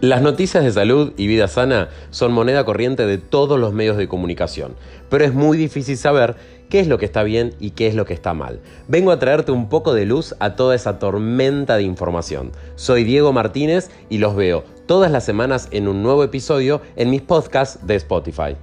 Las noticias de salud y vida sana son moneda corriente de todos los medios de comunicación, pero es muy difícil saber qué es lo que está bien y qué es lo que está mal. Vengo a traerte un poco de luz a toda esa tormenta de información. Soy Diego Martínez y los veo todas las semanas en un nuevo episodio en mis podcasts de Spotify.